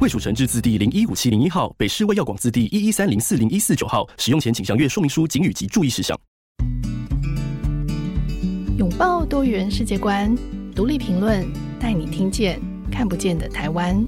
卫署成制字第零一五七零一号，北市卫药广字第一一三零四零一四九号。使用前请详阅说明书、警语及注意事项。拥抱多元世界观。独立评论，带你听见看不见的台湾。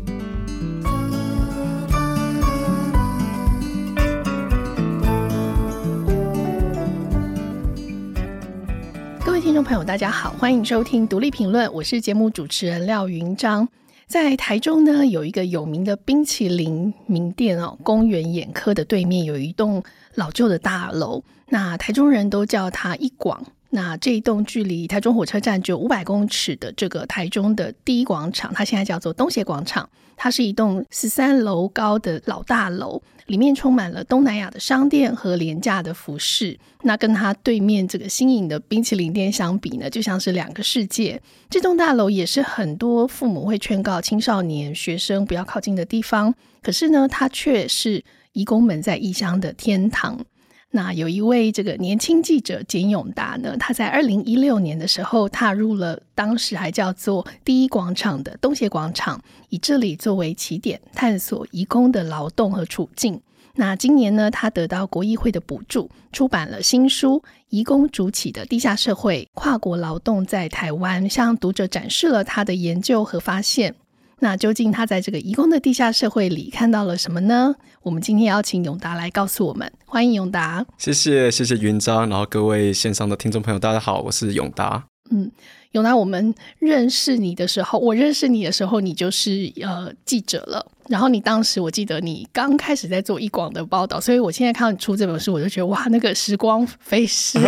各位听众朋友，大家好，欢迎收听独立评论，我是节目主持人廖云章。在台中呢，有一个有名的冰淇淋名店哦，公园眼科的对面有一栋老旧的大楼，那台中人都叫它一广。那这一栋距离台中火车站只有五百公尺的这个台中的第一广场，它现在叫做东协广场。它是一栋十三楼高的老大楼，里面充满了东南亚的商店和廉价的服饰。那跟它对面这个新颖的冰淇淋店相比呢，就像是两个世界。这栋大楼也是很多父母会劝告青少年学生不要靠近的地方，可是呢，它却是移工们在异乡的天堂。那有一位这个年轻记者简永达呢，他在二零一六年的时候踏入了当时还叫做第一广场的东协广场，以这里作为起点，探索移工的劳动和处境。那今年呢，他得到国议会的补助，出版了新书《移工主起的地下社会：跨国劳动在台湾》，向读者展示了他的研究和发现。那究竟他在这个移工的地下社会里看到了什么呢？我们今天邀请永达来告诉我们。欢迎永达，谢谢谢谢云章，然后各位线上的听众朋友，大家好，我是永达。嗯，永达，我们认识你的时候，我认识你的时候，你就是呃记者了。然后你当时我记得你刚开始在做一广的报道，所以我现在看到你出这本书，我就觉得哇，那个时光飞逝，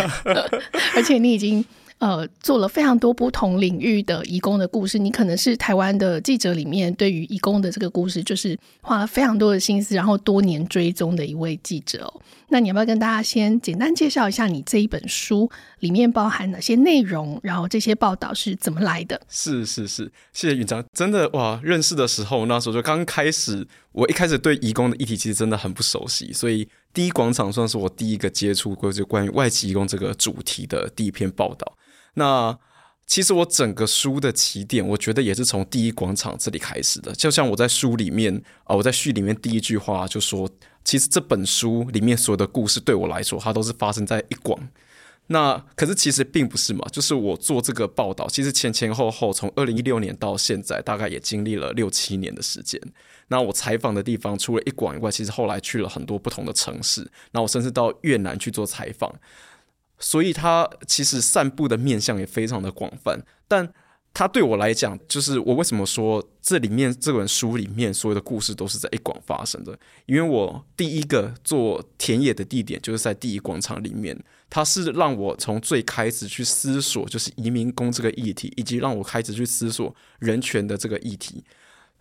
而且你已经。呃，做了非常多不同领域的移工的故事，你可能是台湾的记者里面对于移工的这个故事，就是花了非常多的心思，然后多年追踪的一位记者。那你要不要跟大家先简单介绍一下你这一本书里面包含哪些内容，然后这些报道是怎么来的？是是是，谢谢云章，真的哇，认识的时候那时候就刚开始，我一开始对移工的议题其实真的很不熟悉，所以第一广场算是我第一个接触过就关于外籍移工这个主题的第一篇报道。那其实我整个书的起点，我觉得也是从第一广场这里开始的。就像我在书里面啊，我在序里面第一句话就说，其实这本书里面所有的故事对我来说，它都是发生在一广。那可是其实并不是嘛，就是我做这个报道，其实前前后后从二零一六年到现在，大概也经历了六七年的时间。那我采访的地方除了一广以外，其实后来去了很多不同的城市。那我甚至到越南去做采访。所以它其实散布的面向也非常的广泛，但它对我来讲，就是我为什么说这里面这本书里面所有的故事都是在一广发生的？因为我第一个做田野的地点就是在第一广场里面，它是让我从最开始去思索就是移民工这个议题，以及让我开始去思索人权的这个议题。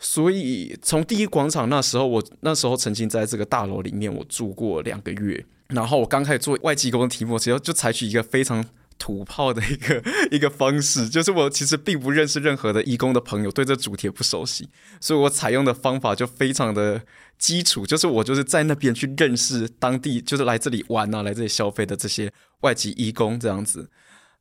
所以从第一广场那时候，我那时候曾经在这个大楼里面我住过两个月。然后我刚开始做外籍工的题目，其实就采取一个非常土炮的一个一个方式，就是我其实并不认识任何的义工的朋友，对这主题也不熟悉，所以我采用的方法就非常的基础，就是我就是在那边去认识当地，就是来这里玩啊，来这里消费的这些外籍义工这样子。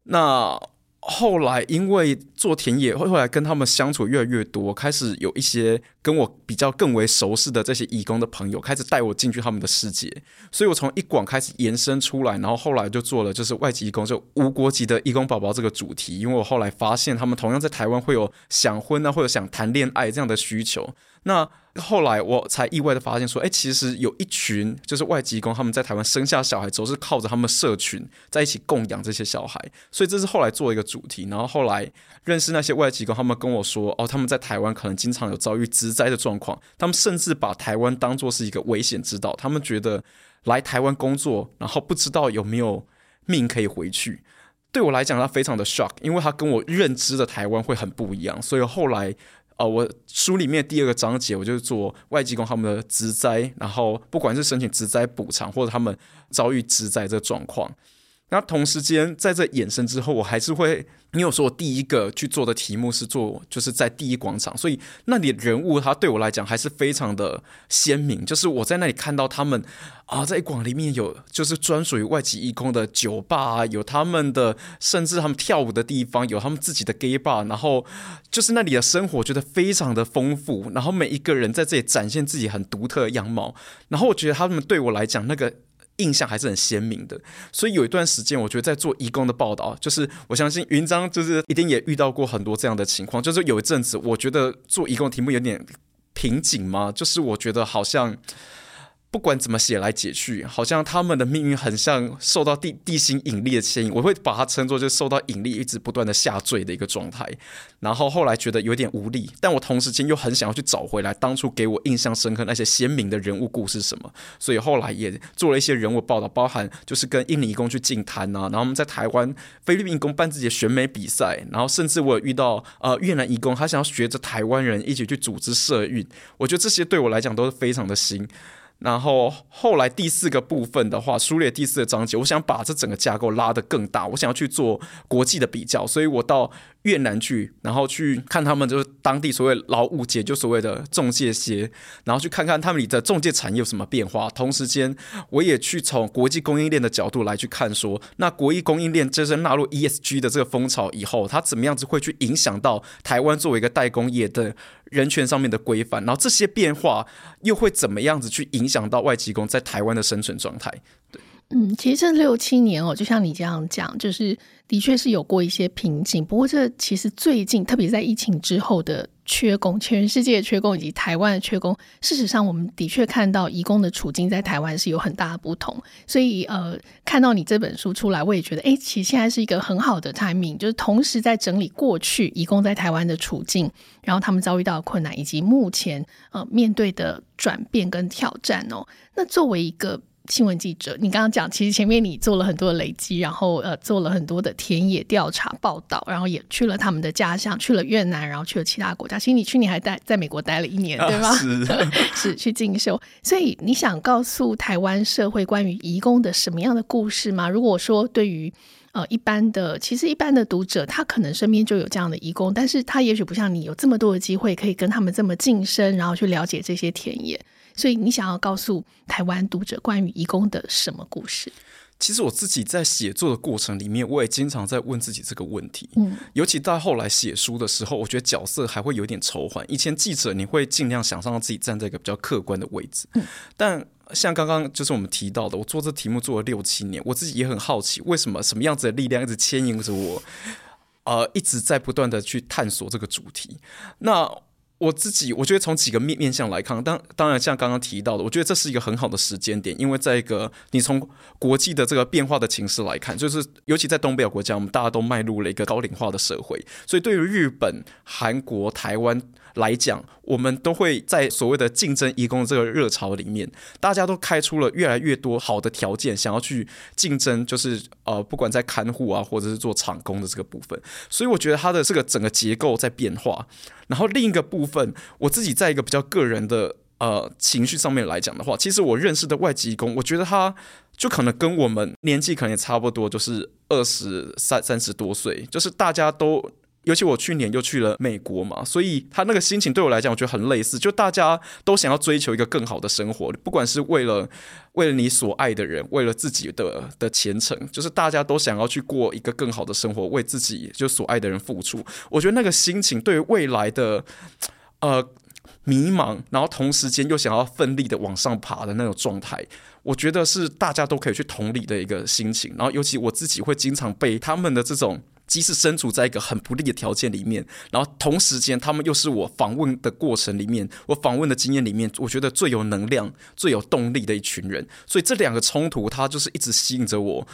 那后来因为做田野，后来跟他们相处越来越多，开始有一些跟我比较更为熟悉的这些义工的朋友，开始带我进去他们的世界。所以我从一广开始延伸出来，然后后来就做了就是外籍移工，就无国籍的义工宝宝这个主题。因为我后来发现他们同样在台湾会有想婚啊，或者想谈恋爱这样的需求。那后来我才意外的发现说，哎，其实有一群就是外籍工，他们在台湾生下小孩之后是靠着他们社群在一起供养这些小孩，所以这是后来做一个主题。然后后来认识那些外籍工，他们跟我说，哦，他们在台湾可能经常有遭遇灾的状况，他们甚至把台湾当作是一个危险之岛，他们觉得来台湾工作，然后不知道有没有命可以回去。对我来讲，他非常的 shock，因为他跟我认知的台湾会很不一样，所以后来。呃，我书里面第二个章节，我就是做外籍工他们的职灾，然后不管是申请职灾补偿，或者他们遭遇职灾这个状况。那同时间，在这衍生之后，我还是会，因为我说我第一个去做的题目是做，就是在第一广场，所以那里人物他对我来讲还是非常的鲜明。就是我在那里看到他们啊，在广里面有就是专属于外籍移工的酒吧啊，有他们的甚至他们跳舞的地方，有他们自己的 gay bar，然后就是那里的生活觉得非常的丰富，然后每一个人在这里展现自己很独特的样貌，然后我觉得他们对我来讲那个。印象还是很鲜明的，所以有一段时间，我觉得在做移工的报道，就是我相信云章就是一定也遇到过很多这样的情况，就是有一阵子，我觉得做移工题目有点瓶颈嘛，就是我觉得好像。不管怎么写来写去，好像他们的命运很像受到地地心引力的牵引，我会把它称作就受到引力一直不断的下坠的一个状态。然后后来觉得有点无力，但我同时间又很想要去找回来当初给我印象深刻那些鲜明的人物故事什么，所以后来也做了一些人物报道，包含就是跟印尼工去净滩啊，然后我们在台湾菲律宾工办自己的选美比赛，然后甚至我有遇到呃越南移工，他想要学着台湾人一起去组织社运，我觉得这些对我来讲都是非常的新。然后后来第四个部分的话，书列第四个章节，我想把这整个架构拉得更大，我想要去做国际的比较，所以我到越南去，然后去看他们就是当地所谓劳务节，就所谓的中介协，然后去看看他们里的中介产业有什么变化。同时间，我也去从国际供应链的角度来去看说，那国际供应链真正纳入 ESG 的这个风潮以后，它怎么样子会去影响到台湾作为一个代工业的人权上面的规范，然后这些变化又会怎么样子去影响到外籍工在台湾的生存状态？对。嗯，其实这六七年哦，就像你这样讲，就是的确是有过一些瓶颈。不过这其实最近，特别在疫情之后的缺工，全世界缺工以及台湾的缺工，事实上我们的确看到移工的处境在台湾是有很大的不同。所以呃，看到你这本书出来，我也觉得，哎，其实现在是一个很好的 timing，就是同时在整理过去移工在台湾的处境，然后他们遭遇到的困难，以及目前呃面对的转变跟挑战哦。那作为一个新闻记者，你刚刚讲，其实前面你做了很多的累积，然后呃做了很多的田野调查报道，然后也去了他们的家乡，去了越南，然后去了其他国家。其实你去年还待 在美国待了一年，对吗？啊、是是去进修。所以你想告诉台湾社会关于移工的什么样的故事吗？如果说对于呃一般的，其实一般的读者，他可能身边就有这样的移工，但是他也许不像你有这么多的机会可以跟他们这么近身，然后去了解这些田野。所以你想要告诉台湾读者关于移工的什么故事？其实我自己在写作的过程里面，我也经常在问自己这个问题。嗯，尤其到后来写书的时候，我觉得角色还会有点抽换。以前记者你会尽量想象自己站在一个比较客观的位置，嗯，但像刚刚就是我们提到的，我做这题目做了六七年，我自己也很好奇，为什么什么样子的力量一直牵引着我，呃，一直在不断的去探索这个主题。那我自己，我觉得从几个面面向来看，当当然像刚刚提到的，我觉得这是一个很好的时间点，因为在一个你从国际的这个变化的情势来看，就是尤其在东北亚国家，我们大家都迈入了一个高龄化的社会，所以对于日本、韩国、台湾。来讲，我们都会在所谓的竞争移工这个热潮里面，大家都开出了越来越多好的条件，想要去竞争，就是呃，不管在看护啊，或者是做厂工的这个部分。所以我觉得它的这个整个结构在变化。然后另一个部分，我自己在一个比较个人的呃情绪上面来讲的话，其实我认识的外籍移工，我觉得他就可能跟我们年纪可能也差不多，就是二十三三十多岁，就是大家都。尤其我去年又去了美国嘛，所以他那个心情对我来讲，我觉得很类似，就大家都想要追求一个更好的生活，不管是为了为了你所爱的人，为了自己的的前程，就是大家都想要去过一个更好的生活，为自己就所爱的人付出。我觉得那个心情对于未来的呃迷茫，然后同时间又想要奋力的往上爬的那种状态，我觉得是大家都可以去同理的一个心情。然后尤其我自己会经常被他们的这种。即使身处在一个很不利的条件里面，然后同时间他们又是我访问的过程里面，我访问的经验里面，我觉得最有能量、最有动力的一群人。所以这两个冲突，它就是一直吸引着我。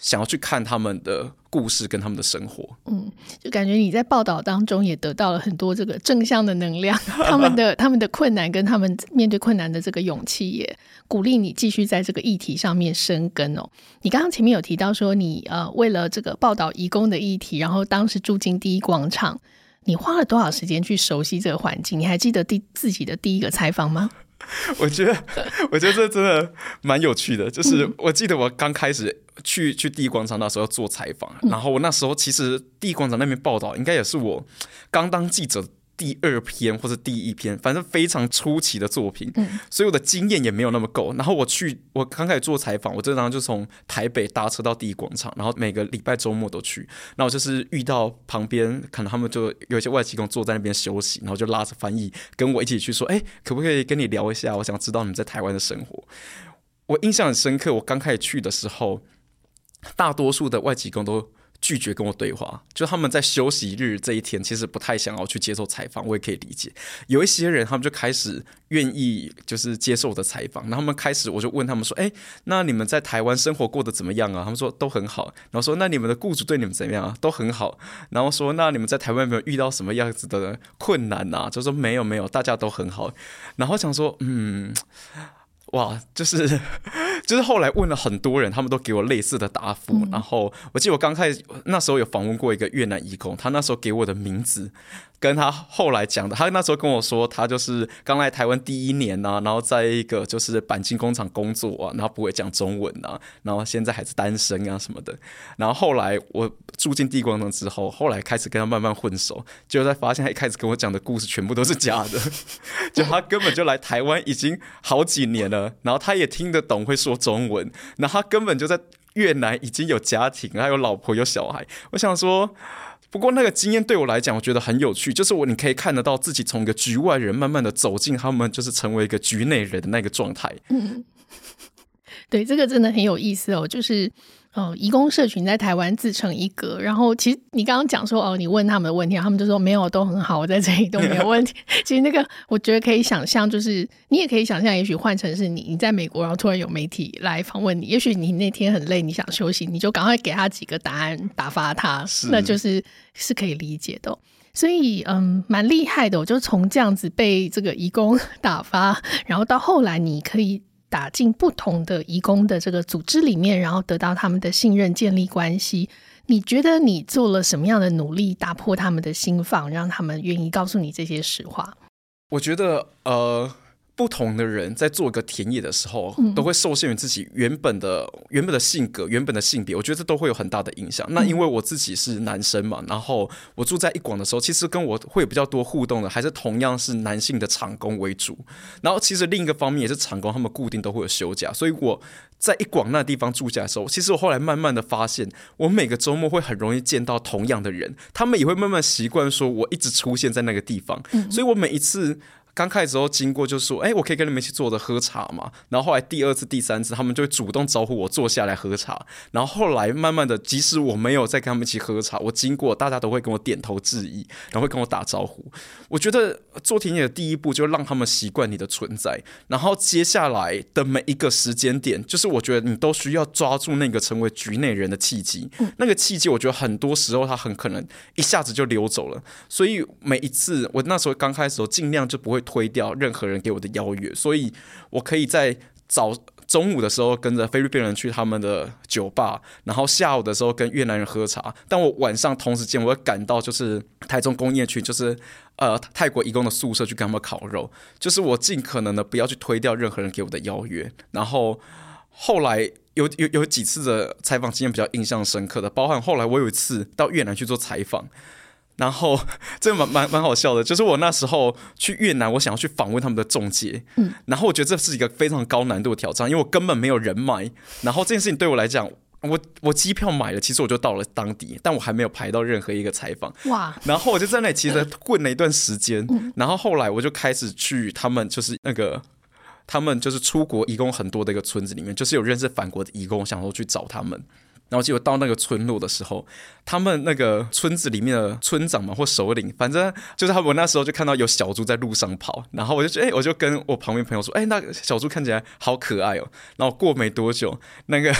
想要去看他们的故事跟他们的生活，嗯，就感觉你在报道当中也得到了很多这个正向的能量，他们的他们的困难跟他们面对困难的这个勇气，也鼓励你继续在这个议题上面生根哦。你刚刚前面有提到说你，你呃为了这个报道移工的议题，然后当时住进第一广场。你花了多少时间去熟悉这个环境？你还记得第自己的第一个采访吗？我觉得，我觉得这真的蛮有趣的。就是我记得我刚开始去去第一广场那时候要做采访，然后我那时候其实第一广场那边报道应该也是我刚当记者。第二篇或者第一篇，反正非常初期的作品，嗯，所以我的经验也没有那么够。然后我去，我刚开始做采访，我经常就从台北搭车到第一广场，然后每个礼拜周末都去。然后就是遇到旁边可能他们就有一些外籍工坐在那边休息，然后就拉着翻译跟我一起去说：“哎，可不可以跟你聊一下？我想知道你们在台湾的生活。”我印象很深刻，我刚开始去的时候，大多数的外籍工都。拒绝跟我对话，就他们在休息日这一天，其实不太想要去接受采访，我也可以理解。有一些人，他们就开始愿意就是接受我的采访，然后他们开始，我就问他们说：“哎，那你们在台湾生活过得怎么样啊？”他们说都很好。然后说：“那你们的雇主对你们怎么样啊？”都很好。然后说：“那你们在台湾有没有遇到什么样子的困难啊？”就说：“没有，没有，大家都很好。”然后想说：“嗯。”哇，就是 就是后来问了很多人，他们都给我类似的答复。嗯、然后我记得我刚开始那时候有访问过一个越南义工，他那时候给我的名字。跟他后来讲的，他那时候跟我说，他就是刚来台湾第一年呐、然后在一个就是钣金工厂工作啊，然后不会讲中文啊，然后现在还是单身啊什么的。然后后来我住进地光城之后，后来开始跟他慢慢混熟，就在发现他一开始跟我讲的故事全部都是假的，就他根本就来台湾已经好几年了，然后他也听得懂会说中文，那他根本就在越南已经有家庭，还有老婆有小孩。我想说。不过那个经验对我来讲，我觉得很有趣，就是我你可以看得到自己从一个局外人，慢慢的走进他们，就是成为一个局内人的那个状态。嗯，对，这个真的很有意思哦，就是。哦，移工社群在台湾自成一格。然后，其实你刚刚讲说，哦，你问他们的问题，他们就说没有，都很好，我在这里都没有问题。其实那个，我觉得可以想象，就是你也可以想象，也许换成是你，你在美国，然后突然有媒体来访问你，也许你那天很累，你想休息，你就赶快给他几个答案，打发他，那就是是可以理解的。所以，嗯，蛮厉害的。我就从这样子被这个移工 打发，然后到后来，你可以。打进不同的移工的这个组织里面，然后得到他们的信任，建立关系。你觉得你做了什么样的努力，打破他们的心房，让他们愿意告诉你这些实话？我觉得，呃。不同的人在做一个田野的时候，都会受限于自己原本的原本的性格、原本的性别，我觉得这都会有很大的影响。那因为我自己是男生嘛，然后我住在一广的时候，其实跟我会有比较多互动的，还是同样是男性的厂工为主。然后其实另一个方面也是厂工，他们固定都会有休假，所以我在一广那地方住下的时候，其实我后来慢慢的发现，我每个周末会很容易见到同样的人，他们也会慢慢习惯说我一直出现在那个地方，所以我每一次。刚开始时候经过就说，哎，我可以跟你们一起坐着喝茶嘛。然后后来第二次、第三次，他们就会主动招呼我坐下来喝茶。然后后来慢慢的，即使我没有再跟他们一起喝茶，我经过大家都会跟我点头致意，然后会跟我打招呼。我觉得做田野的第一步就让他们习惯你的存在，然后接下来的每一个时间点，就是我觉得你都需要抓住那个成为局内人的契机。那个契机，我觉得很多时候他很可能一下子就溜走了。所以每一次我那时候刚开始我，尽量就不会。推掉任何人给我的邀约，所以我可以在早中午的时候跟着菲律宾人去他们的酒吧，然后下午的时候跟越南人喝茶。但我晚上同时间我会赶到就是台中工业区，就是呃泰国移工的宿舍去跟他们烤肉。就是我尽可能的不要去推掉任何人给我的邀约。然后后来有有有几次的采访经验比较印象深刻的，包含后来我有一次到越南去做采访。然后这个蛮蛮蛮好笑的，就是我那时候去越南，我想要去访问他们的中介，嗯，然后我觉得这是一个非常高难度的挑战，因为我根本没有人脉。然后这件事情对我来讲，我我机票买了，其实我就到了当地，但我还没有排到任何一个采访。哇！然后我就在那里其实混了一段时间，然后后来我就开始去他们就是那个他们就是出国移工很多的一个村子里面，就是有认识法国的移工，想说去找他们。然后结果到那个村落的时候，他们那个村子里面的村长嘛或首领，反正就是他们那时候就看到有小猪在路上跑，然后我就觉得，哎，我就跟我旁边朋友说，哎，那个小猪看起来好可爱哦。然后过没多久，那个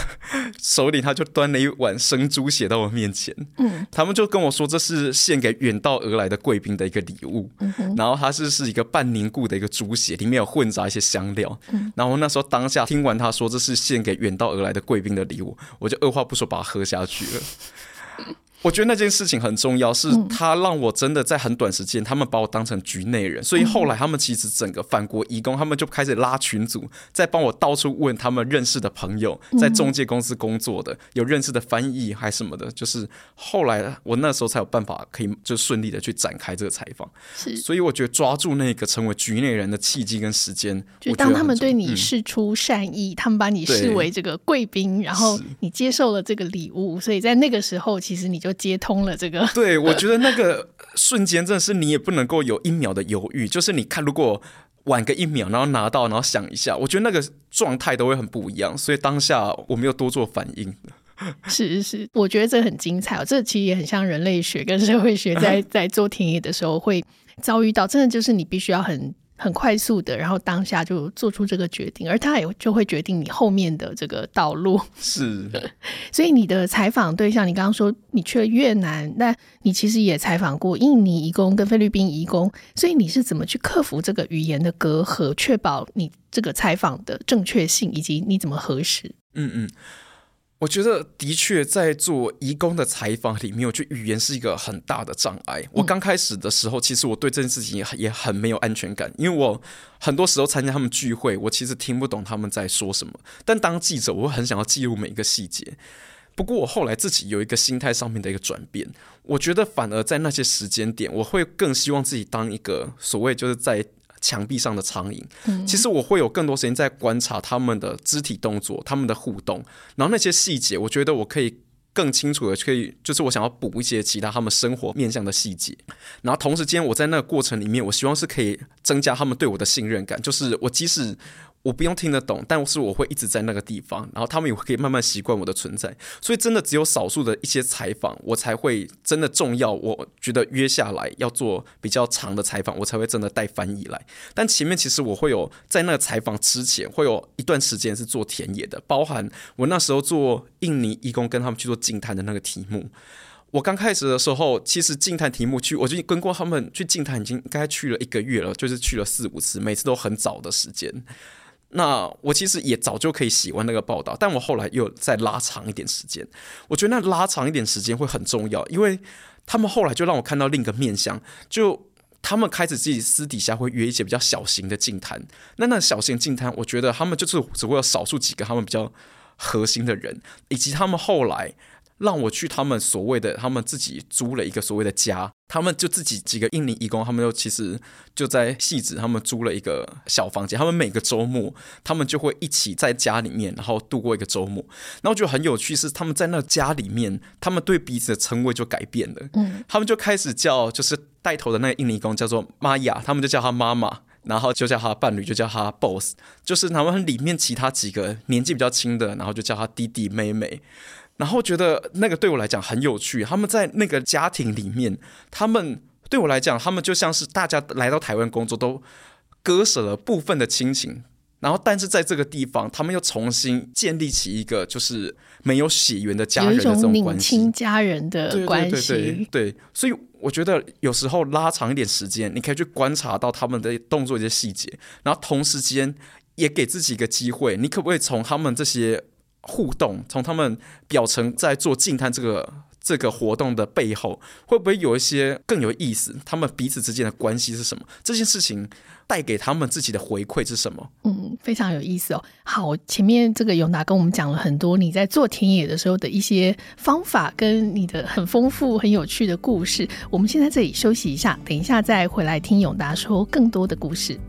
首领他就端了一碗生猪血到我面前，嗯，他们就跟我说这是献给远道而来的贵宾的一个礼物，嗯，然后它是是一个半凝固的一个猪血，里面有混杂一些香料，嗯，然后那时候当下听完他说这是献给远道而来的贵宾的礼物，我就二话不说。把它喝下去了。我觉得那件事情很重要，是他让我真的在很短时间，他们把我当成局内人，所以后来他们其实整个反国义工，他们就开始拉群组，在帮我到处问他们认识的朋友，在中介公司工作的，有认识的翻译还什么的，就是后来我那时候才有办法可以就顺利的去展开这个采访。是，所以我觉得抓住那个成为局内人的契机跟时间，就当他们对你示出善意，嗯、他们把你视为这个贵宾，然后你接受了这个礼物，所以在那个时候，其实你就。接通了这个，对，我觉得那个瞬间真的是你也不能够有一秒的犹豫，就是你看如果晚个一秒，然后拿到，然后想一下，我觉得那个状态都会很不一样，所以当下我没有多做反应。是是是，我觉得这很精彩哦，这其实也很像人类学跟社会学在在做田野的时候会遭遇到，真的就是你必须要很。很快速的，然后当下就做出这个决定，而他也就会决定你后面的这个道路。是，所以你的采访对象，你刚刚说你去了越南，那你其实也采访过印尼移工跟菲律宾移工，所以你是怎么去克服这个语言的隔阂，确保你这个采访的正确性，以及你怎么核实？嗯嗯。我觉得的确在做移工的采访里面，我觉得语言是一个很大的障碍。我刚开始的时候，其实我对这件事情也也很没有安全感，因为我很多时候参加他们聚会，我其实听不懂他们在说什么。但当记者，我会很想要记录每一个细节。不过我后来自己有一个心态上面的一个转变，我觉得反而在那些时间点，我会更希望自己当一个所谓就是在。墙壁上的苍蝇，其实我会有更多时间在观察他们的肢体动作、他们的互动，然后那些细节，我觉得我可以更清楚的可以，就是我想要补一些其他他们生活面向的细节，然后同时间我在那个过程里面，我希望是可以增加他们对我的信任感，就是我即使。我不用听得懂，但是我会一直在那个地方，然后他们也可以慢慢习惯我的存在。所以真的只有少数的一些采访，我才会真的重要。我觉得约下来要做比较长的采访，我才会真的带翻译来。但前面其实我会有在那个采访之前，会有一段时间是做田野的，包含我那时候做印尼义工跟他们去做静谈的那个题目。我刚开始的时候，其实净滩题目去，我就跟过他们去净滩，已经该去了一个月了，就是去了四五次，每次都很早的时间。那我其实也早就可以喜欢那个报道，但我后来又再拉长一点时间。我觉得那拉长一点时间会很重要，因为他们后来就让我看到另一个面向，就他们开始自己私底下会约一些比较小型的净滩。那那小型净滩，我觉得他们就是只会有少数几个他们比较核心的人，以及他们后来。让我去他们所谓的，他们自己租了一个所谓的家，他们就自己几个印尼义工，他们就其实就在戏子，他们租了一个小房间，他们每个周末，他们就会一起在家里面，然后度过一个周末。然后就很有趣是，他们在那家里面，他们对彼此的称谓就改变了，嗯，他们就开始叫，就是带头的那个印尼工叫做玛雅，他们就叫他妈妈，然后就叫他伴侣就叫他 boss，就是他们里面其他几个年纪比较轻的，然后就叫他弟弟妹妹。然后觉得那个对我来讲很有趣，他们在那个家庭里面，他们对我来讲，他们就像是大家来到台湾工作都割舍了部分的亲情，然后但是在这个地方，他们又重新建立起一个就是没有血缘的家人的这种关系，亲家人的关系。对，对，对，对，所以我觉得有时候拉长一点时间，你可以去观察到他们的动作一些细节，然后同时间也给自己一个机会，你可不可以从他们这些。互动，从他们表层在做静态这个这个活动的背后，会不会有一些更有意思？他们彼此之间的关系是什么？这件事情带给他们自己的回馈是什么？嗯，非常有意思哦。好，前面这个永达跟我们讲了很多你在做田野的时候的一些方法，跟你的很丰富、很有趣的故事。我们先在这里休息一下，等一下再回来听永达说更多的故事。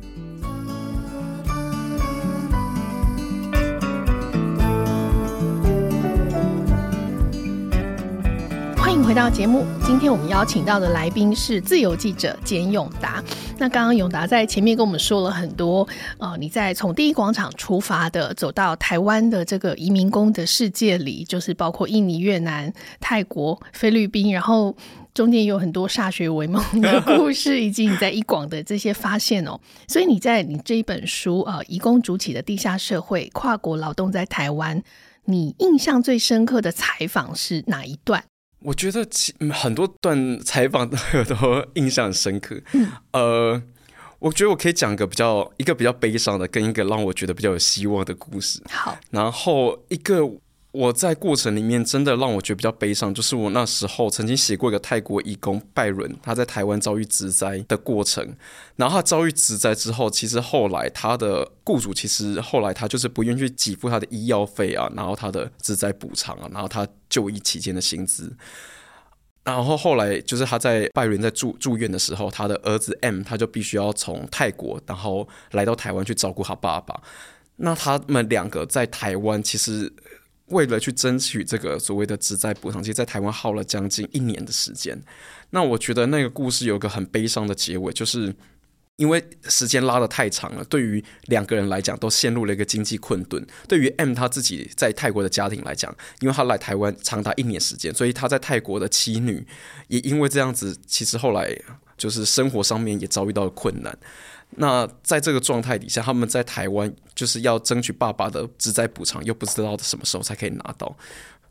回到节目，今天我们邀请到的来宾是自由记者简永达。那刚刚永达在前面跟我们说了很多，呃，你在从第一广场出发的，走到台湾的这个移民工的世界里，就是包括印尼、越南、泰国、菲律宾，然后中间有很多歃血为盟的故事，以及你在一广的这些发现哦。所以你在你这一本书，呃，移工筑起的地下社会：跨国劳动在台湾，你印象最深刻的采访是哪一段？我觉得其很多段采访都都印象深刻。嗯，呃，我觉得我可以讲个比较一个比较悲伤的，跟一个让我觉得比较有希望的故事。好，然后一个我在过程里面真的让我觉得比较悲伤，就是我那时候曾经写过一个泰国义工拜伦，他在台湾遭遇职灾的过程。然后他遭遇职灾之后，其实后来他的雇主其实后来他就是不愿意去给付他的医药费啊，然后他的职灾补偿啊，然后他就医期间的薪资。然后后来就是他在拜伦在住住院的时候，他的儿子 M 他就必须要从泰国，然后来到台湾去照顾他爸爸。那他们两个在台湾其实为了去争取这个所谓的职灾补偿，其实在台湾耗了将近一年的时间。那我觉得那个故事有个很悲伤的结尾，就是因为时间拉得太长了，对于两个人来讲都陷入了一个经济困顿。对于 M 他自己在泰国的家庭来讲，因为他来台湾长达一年时间，所以他在泰国的妻女也因为这样子，其实后来就是生活上面也遭遇到了困难。那在这个状态底下，他们在台湾就是要争取爸爸的职灾补偿，又不知道什么时候才可以拿到，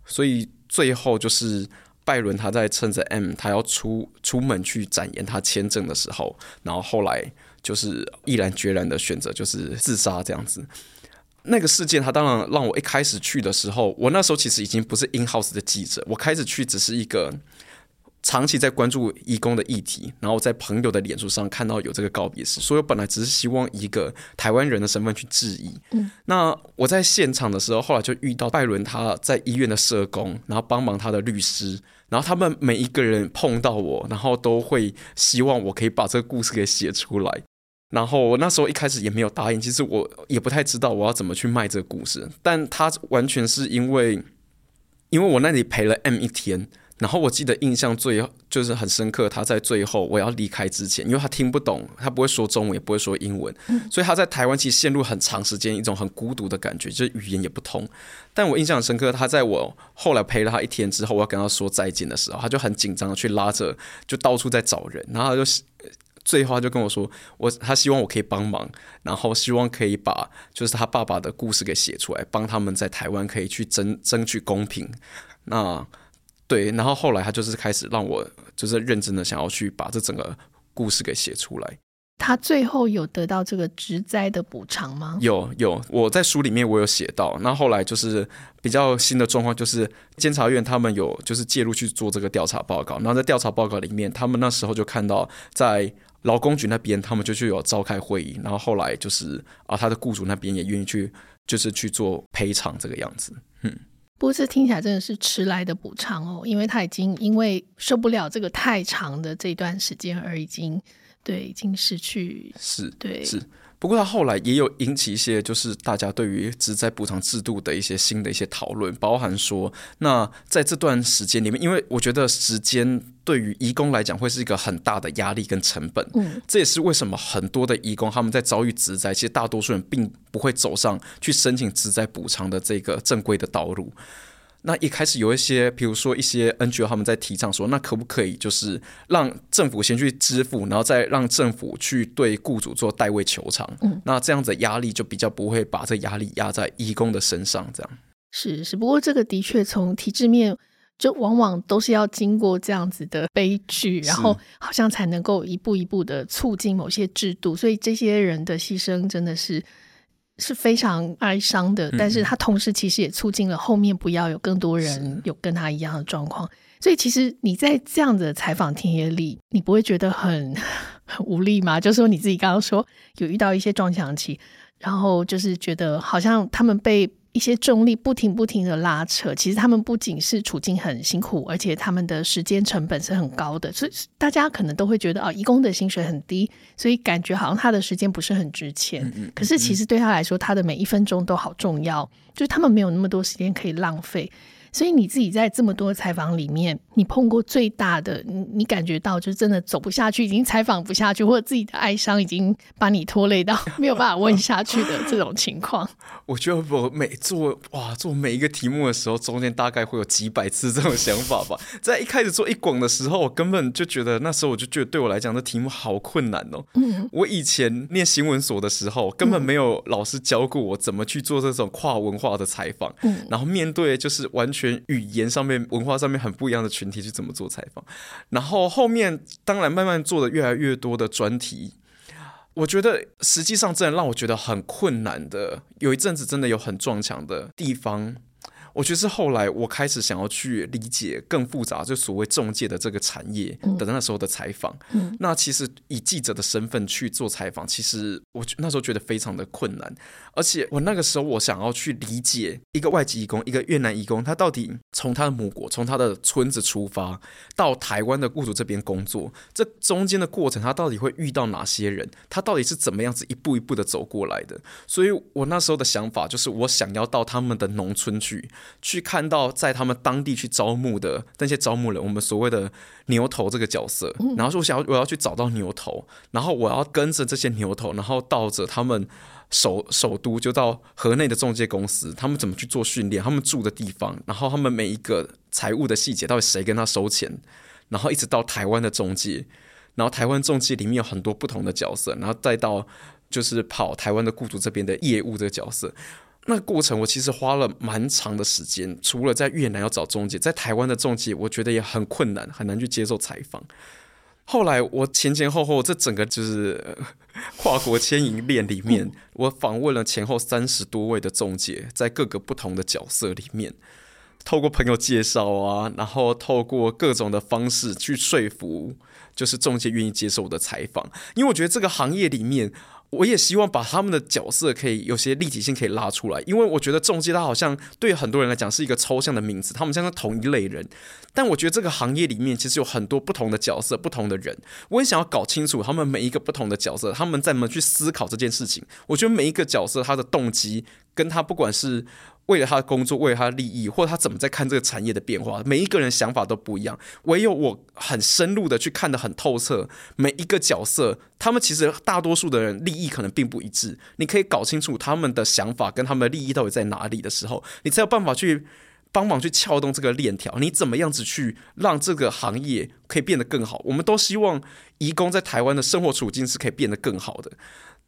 所以最后就是拜伦他在趁着 M 他要出出门去展延他签证的时候，然后后来就是毅然决然的选择就是自杀这样子。那个事件，他当然让我一开始去的时候，我那时候其实已经不是 in house 的记者，我开始去只是一个。长期在关注义工的议题，然后在朋友的脸书上看到有这个告别式，所以我本来只是希望以一个台湾人的身份去质疑。嗯，那我在现场的时候，后来就遇到拜伦他在医院的社工，然后帮忙他的律师，然后他们每一个人碰到我，然后都会希望我可以把这个故事给写出来。然后我那时候一开始也没有答应，其实我也不太知道我要怎么去卖这个故事，但他完全是因为，因为我那里陪了 M 一天。然后我记得印象最就是很深刻，他在最后我要离开之前，因为他听不懂，他不会说中文，也不会说英文，所以他在台湾其实陷入很长时间一种很孤独的感觉，就是语言也不通。但我印象很深刻，他在我后来陪了他一天之后，我要跟他说再见的时候，他就很紧张的去拉着，就到处在找人，然后他就最后他就跟我说，我他希望我可以帮忙，然后希望可以把就是他爸爸的故事给写出来，帮他们在台湾可以去争争取公平。那。对，然后后来他就是开始让我就是认真的想要去把这整个故事给写出来。他最后有得到这个职灾的补偿吗？有有，我在书里面我有写到。那后来就是比较新的状况，就是监察院他们有就是介入去做这个调查报告。然后在调查报告里面，他们那时候就看到在劳工局那边，他们就去有召开会议。然后后来就是啊，他的雇主那边也愿意去就是去做赔偿这个样子。嗯。不过这听起来真的是迟来的补偿哦，因为他已经因为受不了这个太长的这段时间而已经对已经失去是对是。不过他后来也有引起一些就是大家对于职灾补偿制度的一些新的一些讨论，包含说那在这段时间里面，因为我觉得时间对于移工来讲会是一个很大的压力跟成本，嗯，这也是为什么很多的移工他们在遭遇职灾，其实大多数人并不会走上去申请职灾补偿的这个正规的道路。那一开始有一些，比如说一些 NGO 他们在提倡说，那可不可以就是让政府先去支付，然后再让政府去对雇主做代位求偿？嗯，那这样子压力就比较不会把这压力压在义工的身上。这样是是，不过这个的确从体制面，就往往都是要经过这样子的悲剧，然后好像才能够一步一步的促进某些制度，所以这些人的牺牲真的是。是非常哀伤的，但是他同时其实也促进了后面不要有更多人有跟他一样的状况。所以其实你在这样的采访田野里，你不会觉得很 很无力吗？就是说你自己刚刚说有遇到一些撞墙期，然后就是觉得好像他们被。一些重力不停不停的拉扯，其实他们不仅是处境很辛苦，而且他们的时间成本是很高的，所以大家可能都会觉得啊，义工的薪水很低，所以感觉好像他的时间不是很值钱。嗯嗯嗯嗯。可是其实对他来说，他的每一分钟都好重要，就是他们没有那么多时间可以浪费。所以你自己在这么多采访里面，你碰过最大的，你你感觉到就是真的走不下去，已经采访不下去，或者自己的哀伤已经把你拖累到没有办法问下去的这种情况。我觉得我每做哇做每一个题目的时候，中间大概会有几百次这种想法吧。在一开始做一广的时候，我根本就觉得那时候我就觉得对我来讲，这题目好困难哦。嗯，我以前念新闻所的时候，根本没有老师教过我怎么去做这种跨文化的采访。嗯，然后面对就是完全。语言上面、文化上面很不一样的群体去怎么做采访，然后后面当然慢慢做的越来越多的专题，我觉得实际上真的让我觉得很困难的，有一阵子真的有很撞墙的地方。我觉得是后来我开始想要去理解更复杂，就所谓中介的这个产业的那时候的采访。嗯、那其实以记者的身份去做采访，其实我那时候觉得非常的困难。而且我那个时候我想要去理解一个外籍义工，一个越南义工，他到底从他的母国，从他的村子出发到台湾的雇主这边工作，这中间的过程他到底会遇到哪些人？他到底是怎么样子一步一步的走过来的？所以我那时候的想法就是，我想要到他们的农村去。去看到在他们当地去招募的那些招募人，我们所谓的牛头这个角色，然后说我想要我要去找到牛头，然后我要跟着这些牛头，然后到着他们首首都，就到河内的中介公司，他们怎么去做训练，他们住的地方，然后他们每一个财务的细节，到底谁跟他收钱，然后一直到台湾的中介，然后台湾中介里面有很多不同的角色，然后再到就是跑台湾的雇主这边的业务这个角色。那过程我其实花了蛮长的时间，除了在越南要找中介，在台湾的中介我觉得也很困难，很难去接受采访。后来我前前后后这整个就是 跨国牵引链里面，我访问了前后三十多位的中介，在各个不同的角色里面，透过朋友介绍啊，然后透过各种的方式去说服，就是中介愿意接受我的采访，因为我觉得这个行业里面。我也希望把他们的角色可以有些立体性可以拉出来，因为我觉得仲介他好像对很多人来讲是一个抽象的名字，他们像是同一类人。但我觉得这个行业里面其实有很多不同的角色、不同的人，我也想要搞清楚他们每一个不同的角色，他们在怎么去思考这件事情。我觉得每一个角色他的动机跟他不管是。为了他的工作，为了他的利益，或者他怎么在看这个产业的变化，每一个人想法都不一样。唯有我很深入的去看得很透彻，每一个角色，他们其实大多数的人利益可能并不一致。你可以搞清楚他们的想法跟他们的利益到底在哪里的时候，你才有办法去帮忙去撬动这个链条。你怎么样子去让这个行业可以变得更好？我们都希望移工在台湾的生活处境是可以变得更好的。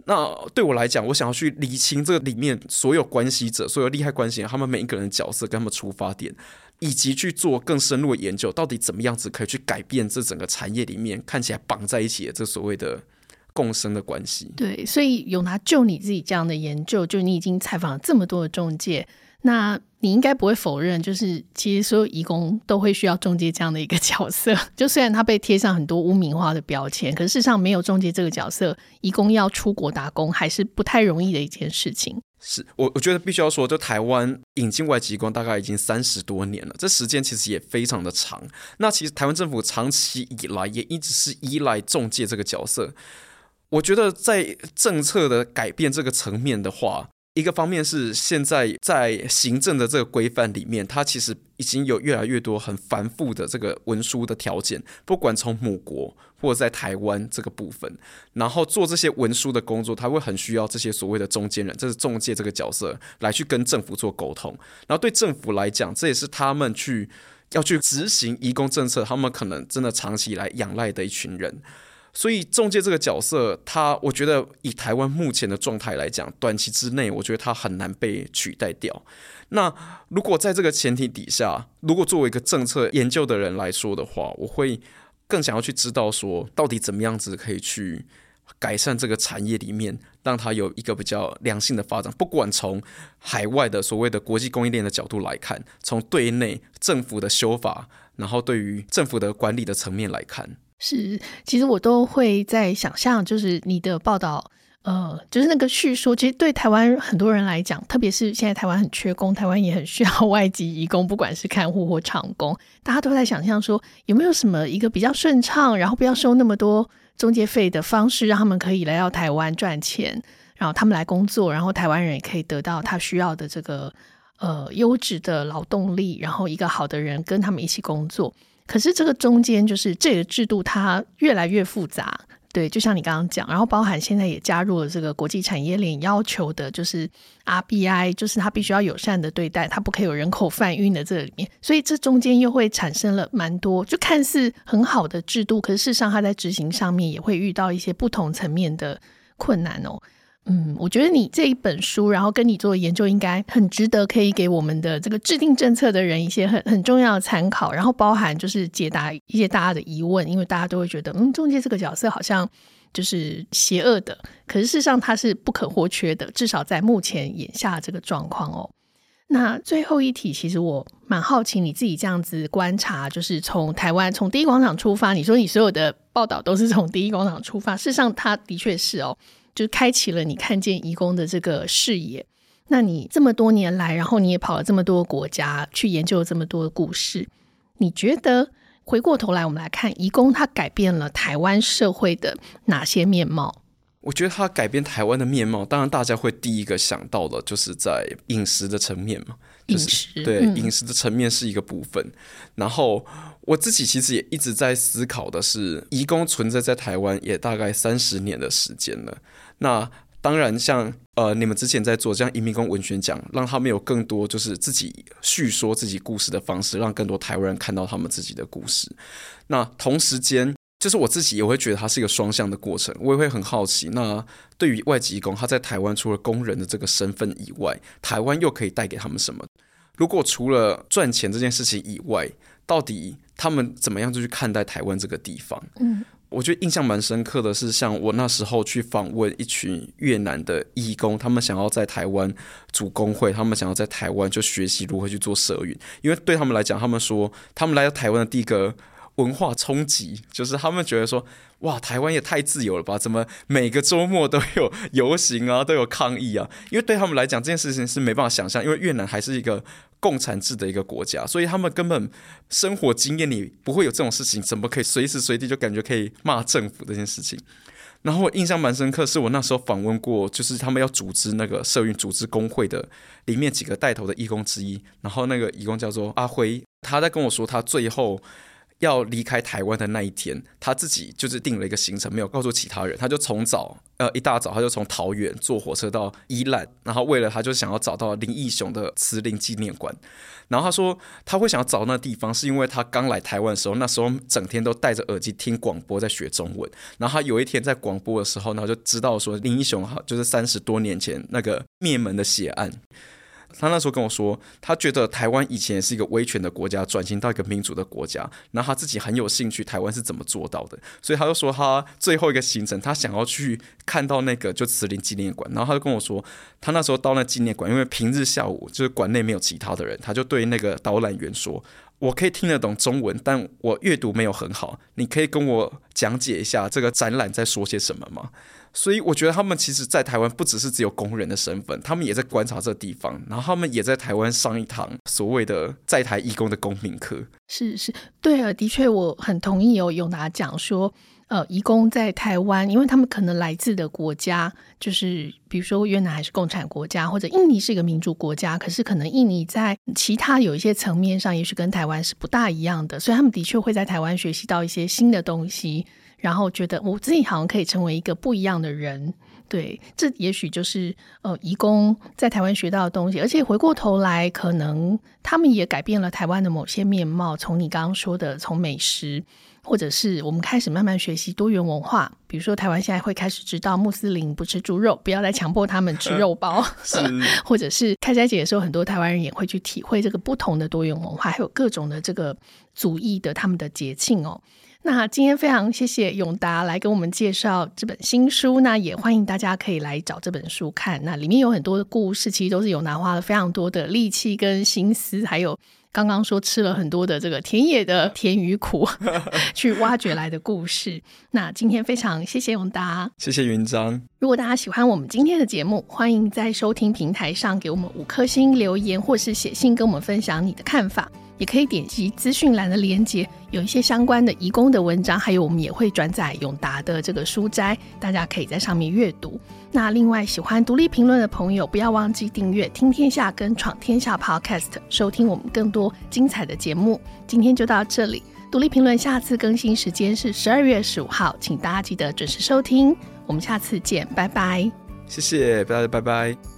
那对我来讲，我想要去理清这个里面所有关系者、所有利害关系人，他们每一个人的角色跟他们出发点，以及去做更深入的研究，到底怎么样子可以去改变这整个产业里面看起来绑在一起的这所谓的共生的关系。对，所以有拿就你自己这样的研究，就你已经采访了这么多的中介。那你应该不会否认，就是其实所有移工都会需要中介这样的一个角色。就虽然他被贴上很多污名化的标签，可是事实上没有中介这个角色，移工要出国打工还是不太容易的一件事情。是我我觉得必须要说，就台湾引进外籍移工大概已经三十多年了，这时间其实也非常的长。那其实台湾政府长期以来也一直是依赖中介这个角色。我觉得在政策的改变这个层面的话。一个方面是现在在行政的这个规范里面，它其实已经有越来越多很繁复的这个文书的条件，不管从母国或者在台湾这个部分，然后做这些文书的工作，他会很需要这些所谓的中间人，这是中介这个角色来去跟政府做沟通。然后对政府来讲，这也是他们去要去执行移工政策，他们可能真的长期以来仰赖的一群人。所以中介这个角色，他我觉得以台湾目前的状态来讲，短期之内，我觉得他很难被取代掉。那如果在这个前提底下，如果作为一个政策研究的人来说的话，我会更想要去知道说，到底怎么样子可以去改善这个产业里面，让它有一个比较良性的发展。不管从海外的所谓的国际供应链的角度来看，从对内政府的修法，然后对于政府的管理的层面来看。是，其实我都会在想象，就是你的报道，呃，就是那个叙述，其实对台湾很多人来讲，特别是现在台湾很缺工，台湾也很需要 外籍移工，不管是看护或长工，大家都在想象说，有没有什么一个比较顺畅，然后不要收那么多中介费的方式，让他们可以来到台湾赚钱，然后他们来工作，然后台湾人也可以得到他需要的这个呃优质的劳动力，然后一个好的人跟他们一起工作。可是这个中间就是这个制度，它越来越复杂，对，就像你刚刚讲，然后包含现在也加入了这个国际产业链要求的，就是 RBI，就是它必须要友善的对待，它不可以有人口贩运的这里面，所以这中间又会产生了蛮多，就看似很好的制度，可是事实上它在执行上面也会遇到一些不同层面的困难哦。嗯，我觉得你这一本书，然后跟你做的研究，应该很值得，可以给我们的这个制定政策的人一些很很重要的参考。然后包含就是解答一些大家的疑问，因为大家都会觉得，嗯，中介这个角色好像就是邪恶的，可是事实上它是不可或缺的，至少在目前眼下这个状况哦。那最后一题，其实我蛮好奇你自己这样子观察，就是从台湾从第一广场出发，你说你所有的报道都是从第一广场出发，事实上它的确是哦，就是开启了你看见移工的这个视野。那你这么多年来，然后你也跑了这么多国家去研究了这么多的故事，你觉得回过头来我们来看移工，它改变了台湾社会的哪些面貌？我觉得它改变台湾的面貌，当然大家会第一个想到的，就是在饮食的层面嘛，就是、饮食对、嗯、饮食的层面是一个部分。然后我自己其实也一直在思考的是，移工存在在台湾也大概三十年的时间了。那当然像，呃你们之前在做这样移民工文学奖，让他们有更多就是自己叙说自己故事的方式，让更多台湾人看到他们自己的故事。那同时间。就是我自己也会觉得它是一个双向的过程，我也会很好奇。那对于外籍工，他在台湾除了工人的这个身份以外，台湾又可以带给他们什么？如果除了赚钱这件事情以外，到底他们怎么样就去看待台湾这个地方？嗯，我觉得印象蛮深刻的是，像我那时候去访问一群越南的义工，他们想要在台湾组工会，他们想要在台湾就学习如何去做社运，因为对他们来讲，他们说他们来到台湾的第一个。文化冲击，就是他们觉得说，哇，台湾也太自由了吧？怎么每个周末都有游行啊，都有抗议啊？因为对他们来讲，这件事情是没办法想象，因为越南还是一个共产制的一个国家，所以他们根本生活经验里不会有这种事情，怎么可以随时随地就感觉可以骂政府这件事情？然后我印象蛮深刻，是我那时候访问过，就是他们要组织那个社运、组织工会的里面几个带头的义工之一，然后那个义工叫做阿辉，他在跟我说他最后。要离开台湾的那一天，他自己就是定了一个行程，没有告诉其他人。他就从早呃一大早，他就从桃园坐火车到宜兰，然后为了他就想要找到林义雄的慈林纪念馆。然后他说他会想要找那地方，是因为他刚来台湾的时候，那时候整天都戴着耳机听广播在学中文。然后他有一天在广播的时候，然后就知道说林义雄哈就是三十多年前那个灭门的血案。他那时候跟我说，他觉得台湾以前是一个威权的国家，转型到一个民主的国家，然后他自己很有兴趣台湾是怎么做到的，所以他就说他最后一个行程，他想要去看到那个就慈林纪念馆，然后他就跟我说，他那时候到那纪念馆，因为平日下午就是馆内没有其他的人，他就对那个导览员说，我可以听得懂中文，但我阅读没有很好，你可以跟我讲解一下这个展览在说些什么吗？所以我觉得他们其实，在台湾不只是只有工人的身份，他们也在观察这地方，然后他们也在台湾上一堂所谓的在台义工的公民课。是是，对啊，的确我很同意哦，永达讲说，呃，义工在台湾，因为他们可能来自的国家，就是比如说越南还是共产国家，或者印尼是一个民主国家，可是可能印尼在其他有一些层面上，也许跟台湾是不大一样的，所以他们的确会在台湾学习到一些新的东西。然后觉得我自己好像可以成为一个不一样的人，对，这也许就是呃，移工在台湾学到的东西，而且回过头来，可能他们也改变了台湾的某些面貌。从你刚刚说的，从美食，或者是我们开始慢慢学习多元文化，比如说台湾现在会开始知道穆斯林不吃猪肉，不要再强迫他们吃肉包，是，或者是开斋节的时候，很多台湾人也会去体会这个不同的多元文化，还有各种的这个族裔的他们的节庆哦。那今天非常谢谢永达来跟我们介绍这本新书，那也欢迎大家可以来找这本书看。那里面有很多的故事，其实都是永达花了非常多的力气跟心思，还有刚刚说吃了很多的这个田野的甜与苦 去挖掘来的故事。那今天非常谢谢永达，谢谢云章。如果大家喜欢我们今天的节目，欢迎在收听平台上给我们五颗星留言，或是写信跟我们分享你的看法。也可以点击资讯栏的连接，有一些相关的移工的文章，还有我们也会转载永达的这个书斋，大家可以在上面阅读。那另外喜欢独立评论的朋友，不要忘记订阅《听天下》跟《闯天下》Podcast，收听我们更多精彩的节目。今天就到这里，独立评论下次更新时间是十二月十五号，请大家记得准时收听。我们下次见，拜拜。谢谢大家，拜拜。